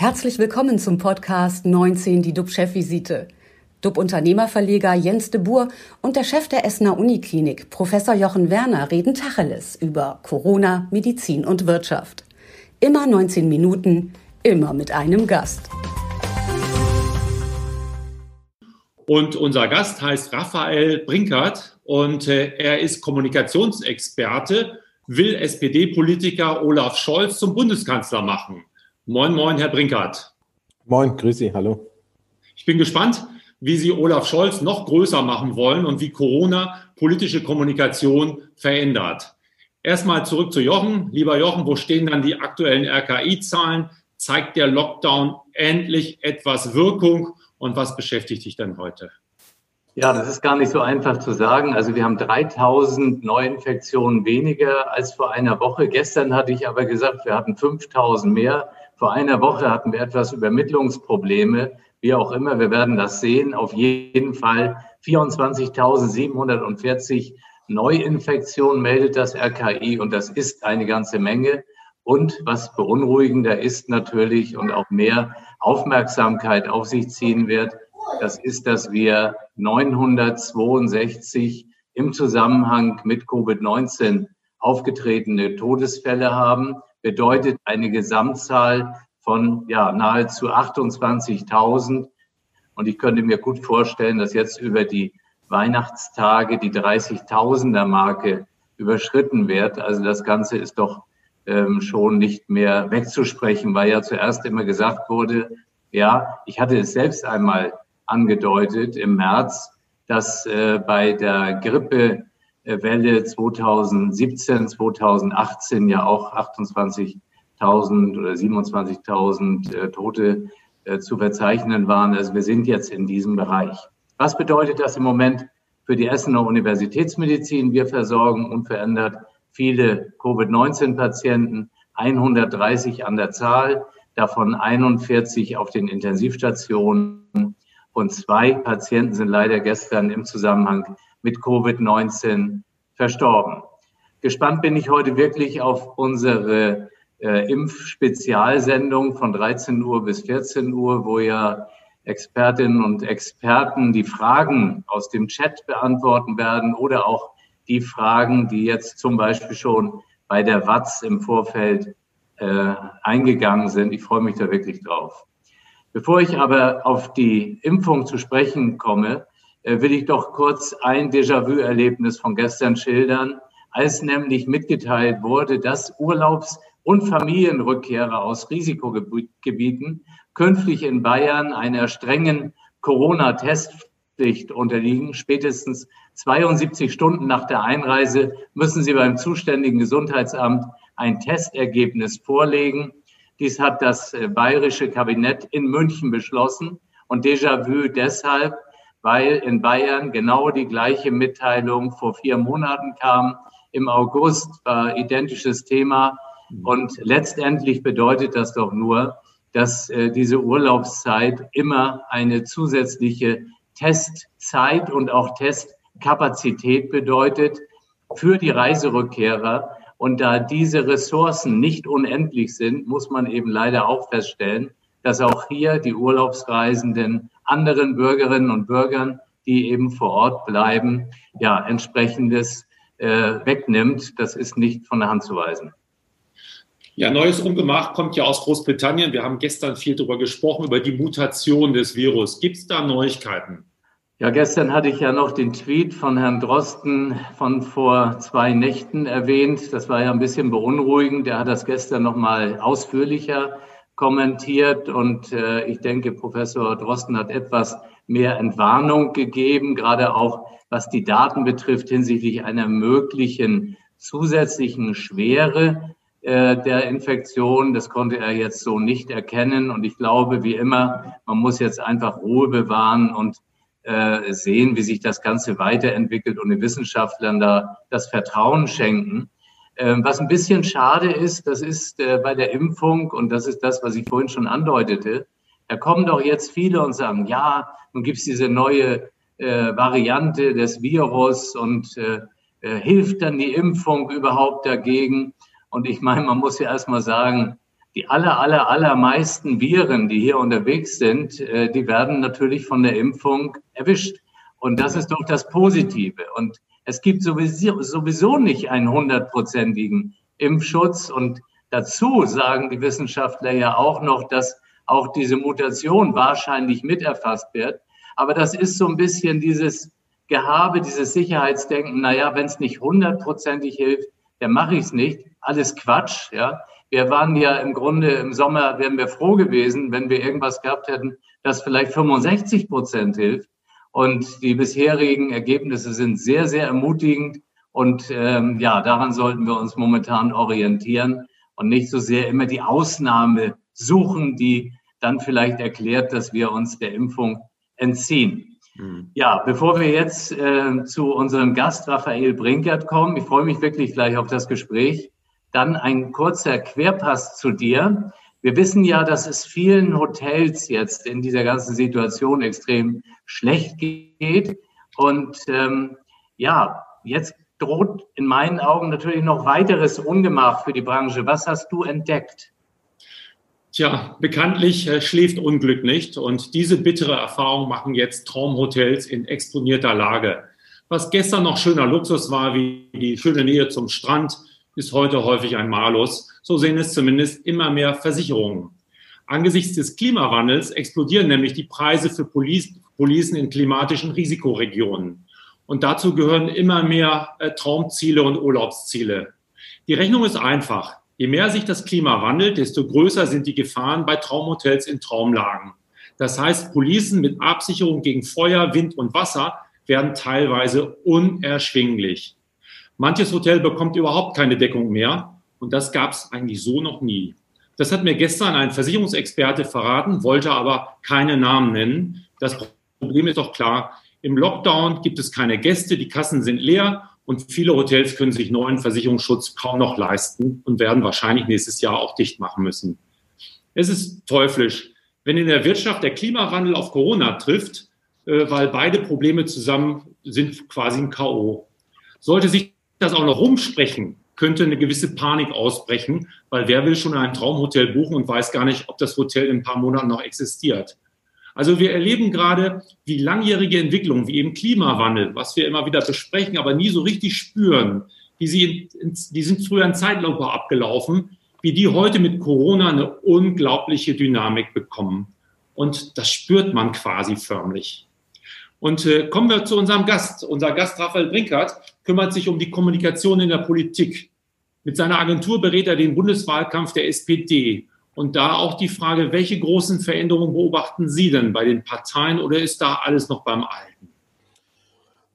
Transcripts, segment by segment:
Herzlich willkommen zum Podcast 19, die DUB-Chefvisite. DUB-Unternehmerverleger Jens de Boer und der Chef der Essener Uniklinik, Professor Jochen Werner, reden Tacheles über Corona, Medizin und Wirtschaft. Immer 19 Minuten, immer mit einem Gast. Und unser Gast heißt Raphael Brinkert und äh, er ist Kommunikationsexperte, will SPD-Politiker Olaf Scholz zum Bundeskanzler machen. Moin, moin, Herr Brinkert. Moin, grüß Sie, hallo. Ich bin gespannt, wie Sie Olaf Scholz noch größer machen wollen und wie Corona politische Kommunikation verändert. Erstmal zurück zu Jochen. Lieber Jochen, wo stehen dann die aktuellen RKI-Zahlen? Zeigt der Lockdown endlich etwas Wirkung? Und was beschäftigt dich denn heute? Ja, das ist gar nicht so einfach zu sagen. Also wir haben 3000 Neuinfektionen weniger als vor einer Woche. Gestern hatte ich aber gesagt, wir hatten 5000 mehr. Vor einer Woche hatten wir etwas Übermittlungsprobleme. Wie auch immer, wir werden das sehen. Auf jeden Fall 24.740 Neuinfektionen meldet das RKI und das ist eine ganze Menge. Und was beunruhigender ist natürlich und auch mehr Aufmerksamkeit auf sich ziehen wird, das ist, dass wir 962 im Zusammenhang mit Covid-19 aufgetretene Todesfälle haben. Bedeutet eine Gesamtzahl von ja, nahezu 28.000. Und ich könnte mir gut vorstellen, dass jetzt über die Weihnachtstage die 30.000er Marke überschritten wird. Also das Ganze ist doch ähm, schon nicht mehr wegzusprechen, weil ja zuerst immer gesagt wurde, ja, ich hatte es selbst einmal angedeutet im März, dass äh, bei der Grippewelle 2017, 2018 ja auch 28.000 oder 27.000 äh, Tote äh, zu verzeichnen waren. Also wir sind jetzt in diesem Bereich. Was bedeutet das im Moment für die Essener Universitätsmedizin? Wir versorgen unverändert viele Covid-19-Patienten, 130 an der Zahl, davon 41 auf den Intensivstationen und zwei Patienten sind leider gestern im Zusammenhang mit Covid-19 verstorben. Gespannt bin ich heute wirklich auf unsere äh, Impfspezialsendung von 13 Uhr bis 14 Uhr, wo ja Expertinnen und Experten die Fragen aus dem Chat beantworten werden oder auch die Fragen, die jetzt zum Beispiel schon bei der WATS im Vorfeld äh, eingegangen sind. Ich freue mich da wirklich drauf. Bevor ich aber auf die Impfung zu sprechen komme, will ich doch kurz ein Déjà-vu-Erlebnis von gestern schildern, als nämlich mitgeteilt wurde, dass Urlaubs- und Familienrückkehrer aus Risikogebieten künftig in Bayern einer strengen Corona-Testpflicht unterliegen, spätestens 72 Stunden nach der Einreise müssen Sie beim zuständigen Gesundheitsamt ein Testergebnis vorlegen. Dies hat das äh, bayerische Kabinett in München beschlossen und Déjà-vu deshalb, weil in Bayern genau die gleiche Mitteilung vor vier Monaten kam. Im August war identisches Thema und letztendlich bedeutet das doch nur, dass äh, diese Urlaubszeit immer eine zusätzliche Testzeit und auch Test Kapazität bedeutet für die Reiserückkehrer. Und da diese Ressourcen nicht unendlich sind, muss man eben leider auch feststellen, dass auch hier die Urlaubsreisenden anderen Bürgerinnen und Bürgern, die eben vor Ort bleiben, ja, entsprechendes äh, wegnimmt. Das ist nicht von der Hand zu weisen. Ja, neues Ungemach kommt ja aus Großbritannien. Wir haben gestern viel darüber gesprochen, über die Mutation des Virus. Gibt es da Neuigkeiten? Ja, gestern hatte ich ja noch den Tweet von Herrn Drosten von vor zwei Nächten erwähnt. Das war ja ein bisschen beunruhigend. Er hat das gestern noch mal ausführlicher kommentiert und äh, ich denke, Professor Drosten hat etwas mehr Entwarnung gegeben, gerade auch was die Daten betrifft hinsichtlich einer möglichen zusätzlichen Schwere äh, der Infektion. Das konnte er jetzt so nicht erkennen und ich glaube, wie immer, man muss jetzt einfach Ruhe bewahren und äh, sehen, wie sich das Ganze weiterentwickelt und den Wissenschaftlern da das Vertrauen schenken. Ähm, was ein bisschen schade ist, das ist äh, bei der Impfung, und das ist das, was ich vorhin schon andeutete, da kommen doch jetzt viele und sagen, ja, nun gibt es diese neue äh, Variante des Virus und äh, hilft dann die Impfung überhaupt dagegen? Und ich meine, man muss ja erstmal sagen, die aller, aller, allermeisten Viren, die hier unterwegs sind, äh, die werden natürlich von der Impfung erwischt. Und das ist doch das Positive. Und es gibt sowieso, sowieso nicht einen hundertprozentigen Impfschutz. Und dazu sagen die Wissenschaftler ja auch noch, dass auch diese Mutation wahrscheinlich mit erfasst wird. Aber das ist so ein bisschen dieses Gehabe, dieses Sicherheitsdenken, naja, wenn es nicht hundertprozentig hilft, dann mache ich es nicht. Alles Quatsch, ja. Wir waren ja im Grunde im Sommer, wären wir froh gewesen, wenn wir irgendwas gehabt hätten, das vielleicht 65 Prozent hilft. Und die bisherigen Ergebnisse sind sehr, sehr ermutigend. Und ähm, ja, daran sollten wir uns momentan orientieren und nicht so sehr immer die Ausnahme suchen, die dann vielleicht erklärt, dass wir uns der Impfung entziehen. Mhm. Ja, bevor wir jetzt äh, zu unserem Gast Raphael Brinkert kommen, ich freue mich wirklich gleich auf das Gespräch, dann ein kurzer Querpass zu dir. Wir wissen ja, dass es vielen Hotels jetzt in dieser ganzen Situation extrem schlecht geht. Und ähm, ja, jetzt droht in meinen Augen natürlich noch weiteres Ungemach für die Branche. Was hast du entdeckt? Tja, bekanntlich äh, schläft Unglück nicht und diese bittere Erfahrung machen jetzt Traumhotels in exponierter Lage. Was gestern noch schöner Luxus war, wie die schöne Nähe zum Strand, ist heute häufig ein Malus. So sehen es zumindest immer mehr Versicherungen. Angesichts des Klimawandels explodieren nämlich die Preise für Policen in klimatischen Risikoregionen. Und dazu gehören immer mehr äh, Traumziele und Urlaubsziele. Die Rechnung ist einfach. Je mehr sich das Klima wandelt, desto größer sind die Gefahren bei Traumhotels in Traumlagen. Das heißt, Policen mit Absicherung gegen Feuer, Wind und Wasser werden teilweise unerschwinglich. Manches Hotel bekommt überhaupt keine Deckung mehr und das gab es eigentlich so noch nie. Das hat mir gestern ein Versicherungsexperte verraten, wollte aber keine Namen nennen. Das Problem ist doch klar. Im Lockdown gibt es keine Gäste, die Kassen sind leer und viele Hotels können sich neuen Versicherungsschutz kaum noch leisten und werden wahrscheinlich nächstes Jahr auch dicht machen müssen. Es ist teuflisch, wenn in der Wirtschaft der Klimawandel auf Corona trifft, äh, weil beide Probleme zusammen sind quasi ein K.O. Sollte sich das auch noch rumsprechen, könnte eine gewisse Panik ausbrechen, weil wer will schon ein Traumhotel buchen und weiß gar nicht, ob das Hotel in ein paar Monaten noch existiert. Also wir erleben gerade, wie langjährige Entwicklungen, wie eben Klimawandel, was wir immer wieder besprechen, aber nie so richtig spüren, die, sie, die sind früher in Zeitlupe abgelaufen, wie die heute mit Corona eine unglaubliche Dynamik bekommen. Und das spürt man quasi förmlich. Und äh, kommen wir zu unserem Gast. Unser Gast Raphael Brinkert kümmert sich um die Kommunikation in der Politik. Mit seiner Agentur berät er den Bundeswahlkampf der SPD und da auch die Frage, welche großen Veränderungen beobachten Sie denn bei den Parteien oder ist da alles noch beim Alten?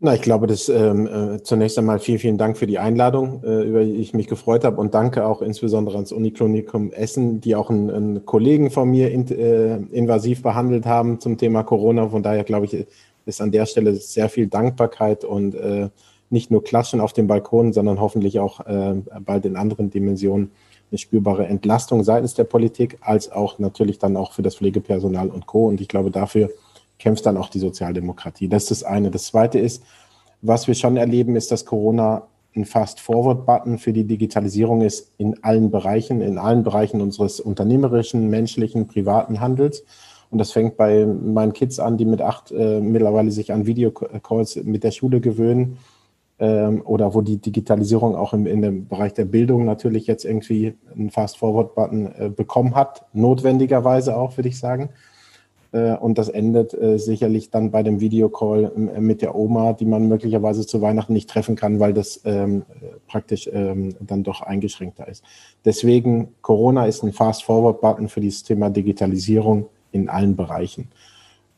Na, ich glaube, das ähm, äh, zunächst einmal vielen, vielen Dank für die Einladung, äh, über die ich mich gefreut habe und danke auch insbesondere ans Uniklinikum Essen, die auch einen, einen Kollegen von mir in, äh, invasiv behandelt haben zum Thema Corona. Von daher glaube ich, ist an der Stelle sehr viel Dankbarkeit und äh, nicht nur Klatschen auf dem Balkon, sondern hoffentlich auch äh, bald in anderen Dimensionen eine spürbare Entlastung seitens der Politik, als auch natürlich dann auch für das Pflegepersonal und Co. Und ich glaube, dafür kämpft dann auch die Sozialdemokratie. Das ist das eine. Das zweite ist, was wir schon erleben, ist, dass Corona ein Fast-Forward-Button für die Digitalisierung ist in allen Bereichen, in allen Bereichen unseres unternehmerischen, menschlichen, privaten Handels. Und das fängt bei meinen Kids an, die mit acht äh, mittlerweile sich an Videocalls mit der Schule gewöhnen ähm, oder wo die Digitalisierung auch im, in dem Bereich der Bildung natürlich jetzt irgendwie einen Fast-Forward-Button äh, bekommen hat, notwendigerweise auch, würde ich sagen. Äh, und das endet äh, sicherlich dann bei dem Videocall äh, mit der Oma, die man möglicherweise zu Weihnachten nicht treffen kann, weil das ähm, praktisch ähm, dann doch eingeschränkter ist. Deswegen, Corona ist ein Fast-Forward-Button für dieses Thema Digitalisierung in allen Bereichen.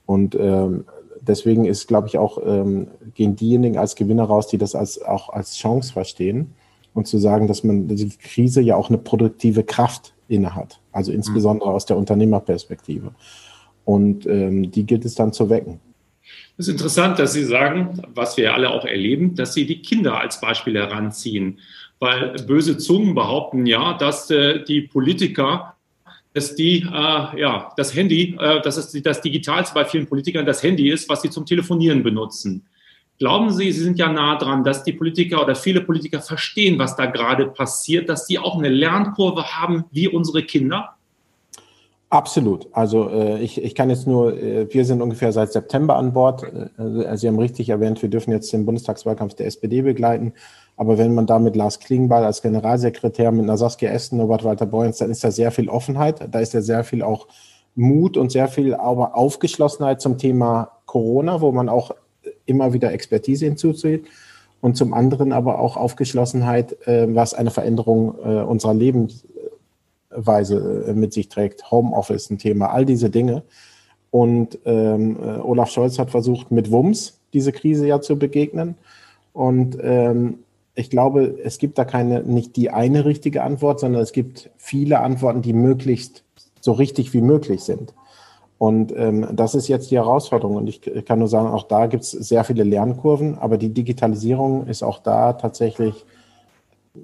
Und ähm, deswegen ist, glaube ich, auch, ähm, gehen diejenigen als Gewinner raus, die das als, auch als Chance verstehen und zu sagen, dass man die Krise ja auch eine produktive Kraft innehat, also insbesondere aus der Unternehmerperspektive. Und ähm, die gilt es dann zu wecken. Es ist interessant, dass Sie sagen, was wir alle auch erleben, dass Sie die Kinder als Beispiel heranziehen. Weil böse Zungen behaupten ja, dass äh, die Politiker dass die, äh, ja, das Handy, äh, dass es das Digitalste bei vielen Politikern das Handy ist, was sie zum Telefonieren benutzen. Glauben Sie, Sie sind ja nah dran, dass die Politiker oder viele Politiker verstehen, was da gerade passiert, dass die auch eine Lernkurve haben wie unsere Kinder? Absolut. Also äh, ich, ich kann jetzt nur, äh, wir sind ungefähr seit September an Bord. Äh, also Sie haben richtig erwähnt, wir dürfen jetzt den Bundestagswahlkampf der SPD begleiten. Aber wenn man da mit Lars Klingbeil als Generalsekretär, mit einer Saskia Esten, Norbert Walter Boyens, dann ist da sehr viel Offenheit. Da ist ja sehr viel auch Mut und sehr viel aber Aufgeschlossenheit zum Thema Corona, wo man auch immer wieder Expertise hinzuzieht. Und zum anderen aber auch Aufgeschlossenheit, äh, was eine Veränderung äh, unserer Lebens Weise äh, mit sich trägt. Homeoffice ein Thema, all diese Dinge. Und ähm, äh, Olaf Scholz hat versucht, mit Wumms diese Krise ja zu begegnen. Und ähm, ich glaube, es gibt da keine, nicht die eine richtige Antwort, sondern es gibt viele Antworten, die möglichst so richtig wie möglich sind. Und ähm, das ist jetzt die Herausforderung. Und ich, kann nur sagen, auch da gibt es sehr viele Lernkurven, aber die Digitalisierung ist auch da tatsächlich,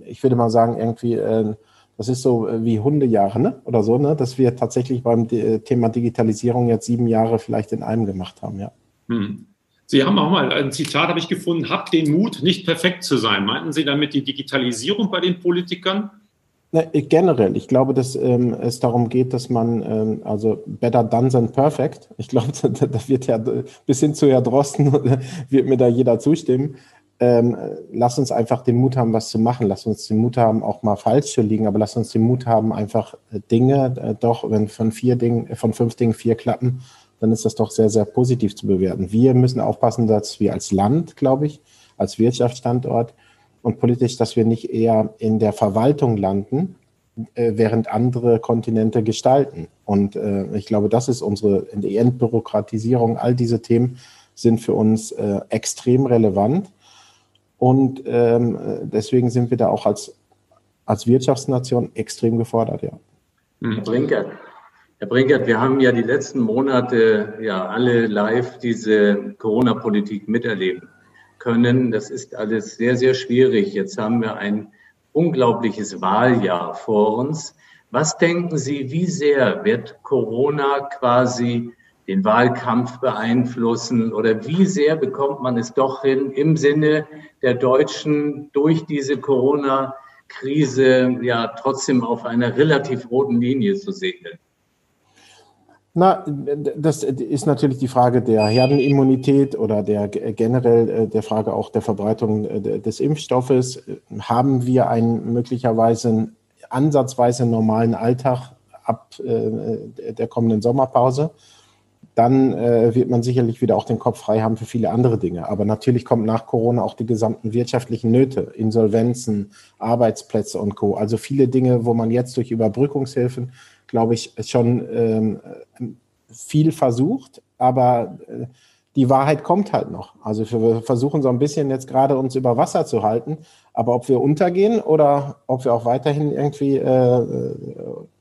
ich würde mal sagen, irgendwie äh, das ist so äh, wie Hundejahre ne? oder so, ne? dass wir tatsächlich beim äh, Thema Digitalisierung jetzt sieben Jahre vielleicht in einem gemacht haben. Ja. Hm. Sie haben auch mal ein Zitat, habe ich gefunden, habt den Mut, nicht perfekt zu sein. Meinten Sie damit die Digitalisierung bei den Politikern? Na, generell, ich glaube, dass ähm, es darum geht, dass man, ähm, also better done than perfect, ich glaube, da wird ja bis hin zu Herr Drosten, wird mir da jeder zustimmen, ähm, lass uns einfach den Mut haben, was zu machen. Lass uns den Mut haben, auch mal falsch zu liegen, aber lass uns den Mut haben, einfach äh, Dinge, äh, doch, wenn von vier Dingen, äh, von fünf Dingen vier klappen, dann ist das doch sehr, sehr positiv zu bewerten. Wir müssen aufpassen, dass wir als Land, glaube ich, als Wirtschaftsstandort und politisch, dass wir nicht eher in der Verwaltung landen, äh, während andere Kontinente gestalten. Und äh, ich glaube, das ist unsere Entbürokratisierung. All diese Themen sind für uns äh, extrem relevant. Und ähm, deswegen sind wir da auch als, als Wirtschaftsnation extrem gefordert, ja. Hm. Herr Brinkert, wir haben ja die letzten Monate ja alle live diese Corona-Politik miterleben können. Das ist alles sehr, sehr schwierig. Jetzt haben wir ein unglaubliches Wahljahr vor uns. Was denken Sie, wie sehr wird Corona quasi den Wahlkampf beeinflussen oder wie sehr bekommt man es doch hin, im Sinne der Deutschen durch diese Corona-Krise ja trotzdem auf einer relativ roten Linie zu segeln? Na, das ist natürlich die Frage der Herdenimmunität oder der generell äh, der Frage auch der Verbreitung äh, des Impfstoffes. Haben wir einen möglicherweise ansatzweise normalen Alltag ab äh, der kommenden Sommerpause? dann wird man sicherlich wieder auch den Kopf frei haben für viele andere Dinge. Aber natürlich kommt nach Corona auch die gesamten wirtschaftlichen Nöte, Insolvenzen, Arbeitsplätze und Co. Also viele Dinge, wo man jetzt durch Überbrückungshilfen, glaube ich, schon ähm, viel versucht, aber äh, die Wahrheit kommt halt noch. Also wir versuchen so ein bisschen jetzt gerade uns über Wasser zu halten, aber ob wir untergehen oder ob wir auch weiterhin irgendwie äh,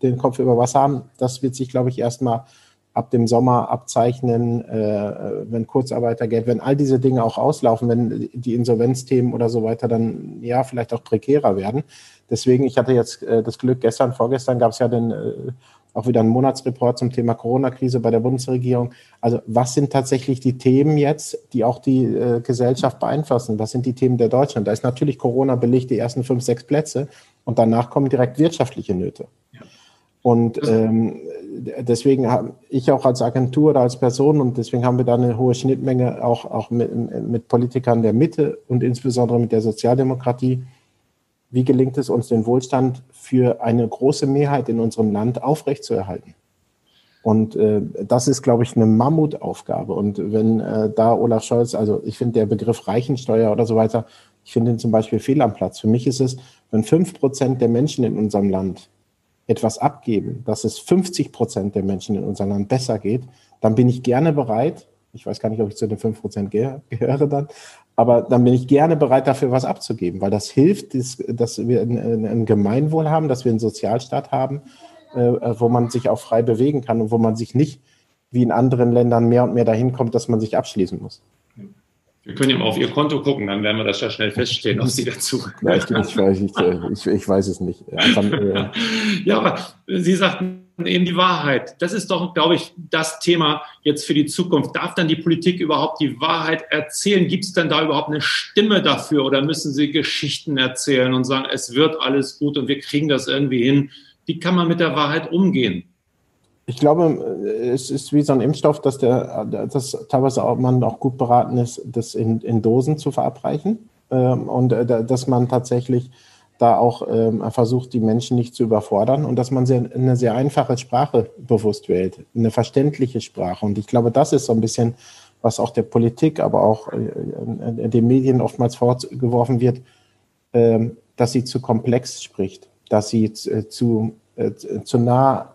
den Kopf über Wasser haben, das wird sich, glaube ich, erstmal ab dem Sommer abzeichnen, äh, wenn Kurzarbeitergeld, wenn all diese Dinge auch auslaufen, wenn die Insolvenzthemen oder so weiter dann ja vielleicht auch prekärer werden. Deswegen, ich hatte jetzt äh, das Glück, gestern, vorgestern gab es ja den, äh, auch wieder einen Monatsreport zum Thema Corona-Krise bei der Bundesregierung. Also was sind tatsächlich die Themen jetzt, die auch die äh, Gesellschaft beeinflussen? Was sind die Themen der Deutschland? Da ist natürlich Corona belegt die ersten fünf, sechs Plätze und danach kommen direkt wirtschaftliche Nöte. Und ähm, deswegen habe ich auch als Agentur oder als Person und deswegen haben wir da eine hohe Schnittmenge auch, auch mit, mit Politikern der Mitte und insbesondere mit der Sozialdemokratie. Wie gelingt es uns, den Wohlstand für eine große Mehrheit in unserem Land aufrechtzuerhalten? Und äh, das ist, glaube ich, eine Mammutaufgabe. Und wenn äh, da Olaf Scholz, also ich finde der Begriff Reichensteuer oder so weiter, ich finde ihn zum Beispiel fehl am Platz. Für mich ist es, wenn fünf Prozent der Menschen in unserem Land etwas abgeben, dass es 50 Prozent der Menschen in unserem Land besser geht, dann bin ich gerne bereit, ich weiß gar nicht, ob ich zu den 5 Prozent gehöre dann, aber dann bin ich gerne bereit, dafür was abzugeben, weil das hilft, dass wir ein Gemeinwohl haben, dass wir einen Sozialstaat haben, äh, wo man sich auch frei bewegen kann und wo man sich nicht wie in anderen Ländern mehr und mehr dahin kommt, dass man sich abschließen muss. Wir können ja mal auf Ihr Konto gucken, dann werden wir das ja schnell feststellen, ob Sie dazu. Ja, ich, ich, weiß, ich, ich, ich, weiß es nicht. Ja, ja, aber Sie sagten eben die Wahrheit. Das ist doch, glaube ich, das Thema jetzt für die Zukunft. Darf dann die Politik überhaupt die Wahrheit erzählen? Gibt es denn da überhaupt eine Stimme dafür oder müssen Sie Geschichten erzählen und sagen, es wird alles gut und wir kriegen das irgendwie hin? Wie kann man mit der Wahrheit umgehen? Ich glaube, es ist wie so ein Impfstoff, dass der, dass teilweise auch man auch gut beraten ist, das in, in Dosen zu verabreichen ähm, und äh, dass man tatsächlich da auch ähm, versucht, die Menschen nicht zu überfordern und dass man sehr, eine sehr einfache Sprache bewusst wählt, eine verständliche Sprache. Und ich glaube, das ist so ein bisschen, was auch der Politik, aber auch äh, den Medien oftmals vorgeworfen wird, äh, dass sie zu komplex spricht, dass sie äh, zu, äh, zu nah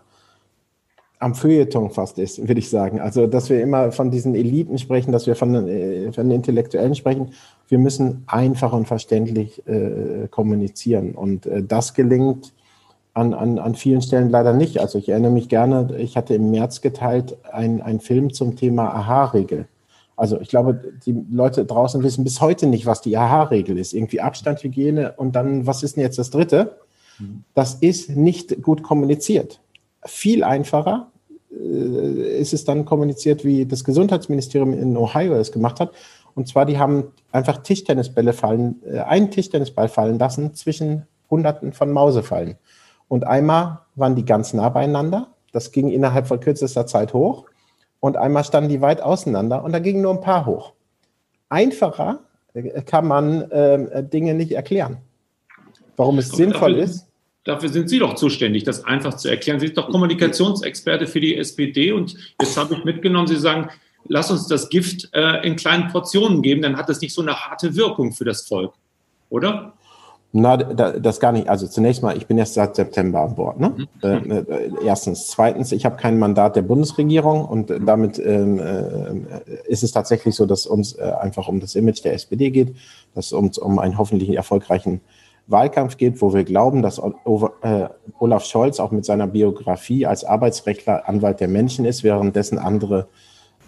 am Feuilleton fast ist, würde ich sagen. Also, dass wir immer von diesen Eliten sprechen, dass wir von, äh, von den Intellektuellen sprechen. Wir müssen einfach und verständlich äh, kommunizieren. Und äh, das gelingt an, an, an vielen Stellen leider nicht. Also ich erinnere mich gerne, ich hatte im März geteilt einen Film zum Thema Aha-Regel. Also ich glaube, die Leute draußen wissen bis heute nicht, was die Aha-Regel ist. Irgendwie Abstand, Hygiene und dann, was ist denn jetzt das Dritte? Mhm. Das ist nicht gut kommuniziert viel einfacher äh, ist es dann kommuniziert, wie das Gesundheitsministerium in Ohio es gemacht hat. Und zwar, die haben einfach Tischtennisbälle fallen, äh, einen Tischtennisball fallen lassen zwischen Hunderten von Mausefallen. Und einmal waren die ganz nah beieinander. Das ging innerhalb von kürzester Zeit hoch. Und einmal standen die weit auseinander und da gingen nur ein paar hoch. Einfacher äh, kann man äh, Dinge nicht erklären. Warum es sinnvoll ist, Dafür sind Sie doch zuständig, das einfach zu erklären. Sie sind doch Kommunikationsexperte für die SPD und jetzt habe ich mitgenommen, Sie sagen, lass uns das Gift äh, in kleinen Portionen geben, dann hat das nicht so eine harte Wirkung für das Volk, oder? Na, das gar nicht. Also zunächst mal, ich bin erst seit September an Bord. Ne? Mhm. Äh, äh, erstens. Zweitens, ich habe kein Mandat der Bundesregierung und damit ähm, äh, ist es tatsächlich so, dass uns äh, einfach um das Image der SPD geht, dass es uns um einen hoffentlich erfolgreichen Wahlkampf geht, wo wir glauben, dass äh, Olaf Scholz auch mit seiner Biografie als Arbeitsrechtler Anwalt der Menschen ist, währenddessen andere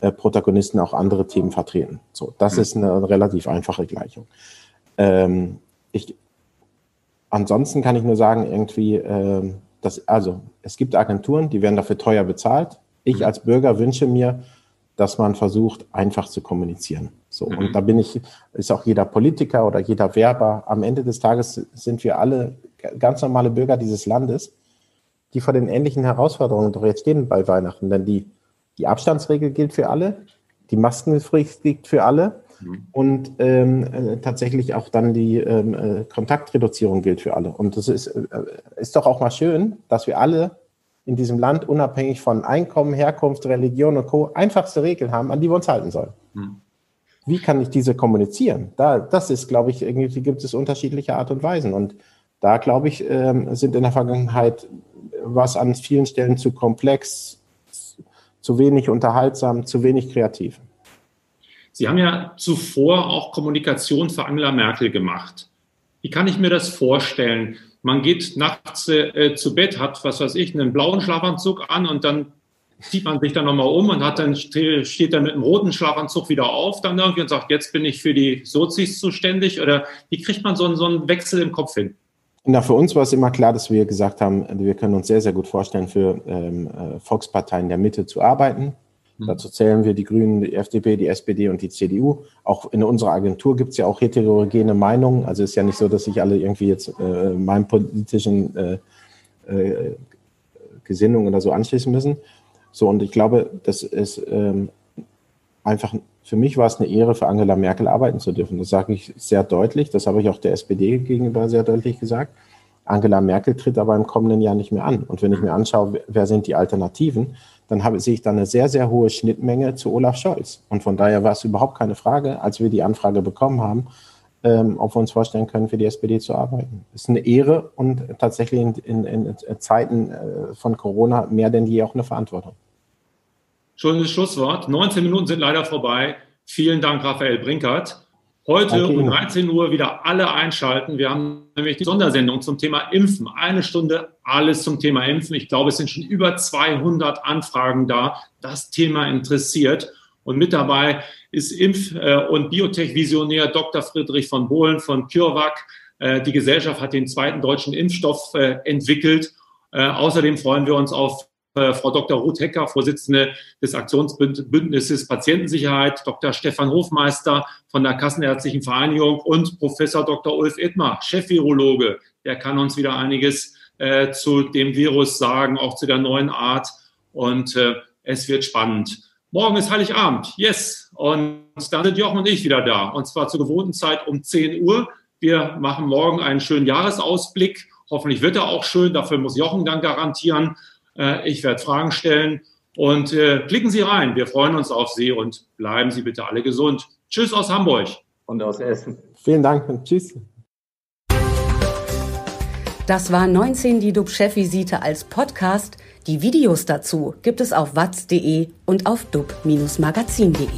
äh, Protagonisten auch andere Themen vertreten. So, das mhm. ist eine relativ einfache Gleichung. Ähm, ich, ansonsten kann ich nur sagen, irgendwie, äh, dass, also es gibt Agenturen, die werden dafür teuer bezahlt. Ich mhm. als Bürger wünsche mir, dass man versucht, einfach zu kommunizieren. So, mhm. und da bin ich, ist auch jeder Politiker oder jeder Werber. Am Ende des Tages sind wir alle ganz normale Bürger dieses Landes, die vor den ähnlichen Herausforderungen doch jetzt stehen bei Weihnachten. Denn die, die Abstandsregel gilt für alle, die Maskenpflicht gilt für alle mhm. und ähm, äh, tatsächlich auch dann die ähm, äh, Kontaktreduzierung gilt für alle. Und das ist, äh, ist doch auch mal schön, dass wir alle in diesem Land unabhängig von Einkommen, Herkunft, Religion und Co. einfachste Regeln haben, an die wir uns halten sollen. Hm. Wie kann ich diese kommunizieren? Da, das ist, glaube ich, irgendwie gibt es unterschiedliche Art und Weisen. Und da, glaube ich, ähm, sind in der Vergangenheit was an vielen Stellen zu komplex, zu wenig unterhaltsam, zu wenig kreativ. Sie haben ja zuvor auch Kommunikation für Angela Merkel gemacht. Wie kann ich mir das vorstellen? Man geht nachts äh, zu Bett, hat, was weiß ich, einen blauen Schlafanzug an und dann zieht man sich dann nochmal um und hat dann, steht dann mit einem roten Schlafanzug wieder auf dann irgendwie und sagt, jetzt bin ich für die Sozis zuständig oder wie kriegt man so einen, so einen Wechsel im Kopf hin? Na, für uns war es immer klar, dass wir gesagt haben, wir können uns sehr, sehr gut vorstellen, für ähm, äh, Volksparteien der Mitte zu arbeiten. Mhm. Dazu zählen wir die Grünen, die FDP, die SPD und die CDU. Auch in unserer Agentur gibt es ja auch heterogene Meinungen. Also ist ja nicht so, dass sich alle irgendwie jetzt äh, meinem politischen äh, äh, Gesinnung oder so anschließen müssen. So, und ich glaube, das ist ähm, einfach, für mich war es eine Ehre, für Angela Merkel arbeiten zu dürfen. Das sage ich sehr deutlich. Das habe ich auch der SPD gegenüber sehr deutlich gesagt. Angela Merkel tritt aber im kommenden Jahr nicht mehr an. Und wenn ich mir anschaue, wer sind die Alternativen, dann habe, sehe ich da eine sehr, sehr hohe Schnittmenge zu Olaf Scholz. Und von daher war es überhaupt keine Frage, als wir die Anfrage bekommen haben, ähm, ob wir uns vorstellen können, für die SPD zu arbeiten. Das ist eine Ehre und tatsächlich in, in, in Zeiten äh, von Corona mehr denn je auch eine Verantwortung. Schönes Schlusswort. 19 Minuten sind leider vorbei. Vielen Dank, Raphael Brinkert. Heute okay. um 13 Uhr wieder alle einschalten. Wir haben nämlich die Sondersendung zum Thema Impfen. Eine Stunde alles zum Thema Impfen. Ich glaube, es sind schon über 200 Anfragen da. Das Thema interessiert. Und mit dabei ist Impf- äh, und Biotech-Visionär Dr. Friedrich von Bohlen von CureVac. Äh, die Gesellschaft hat den zweiten deutschen Impfstoff äh, entwickelt. Außerdem freuen wir uns auf Frau Dr. Ruth Hecker, Vorsitzende des Aktionsbündnisses Patientensicherheit, Dr. Stefan Hofmeister von der Kassenärztlichen Vereinigung und Professor Dr. Ulf Edmar, Chefvirologe. Der kann uns wieder einiges äh, zu dem Virus sagen, auch zu der neuen Art. und äh, es wird spannend. Morgen ist Heiligabend, yes. Und dann sind Jochen und ich wieder da. Und zwar zur gewohnten Zeit um 10 Uhr. Wir machen morgen einen schönen Jahresausblick. Hoffentlich wird er auch schön. Dafür muss Jochen dann garantieren. Äh, ich werde Fragen stellen. Und äh, klicken Sie rein. Wir freuen uns auf Sie und bleiben Sie bitte alle gesund. Tschüss aus Hamburg. Und aus Essen. Vielen Dank und tschüss. Das war 19 die DUB-Chefvisite als Podcast. Die Videos dazu gibt es auf watz.de und auf dub-magazin.de.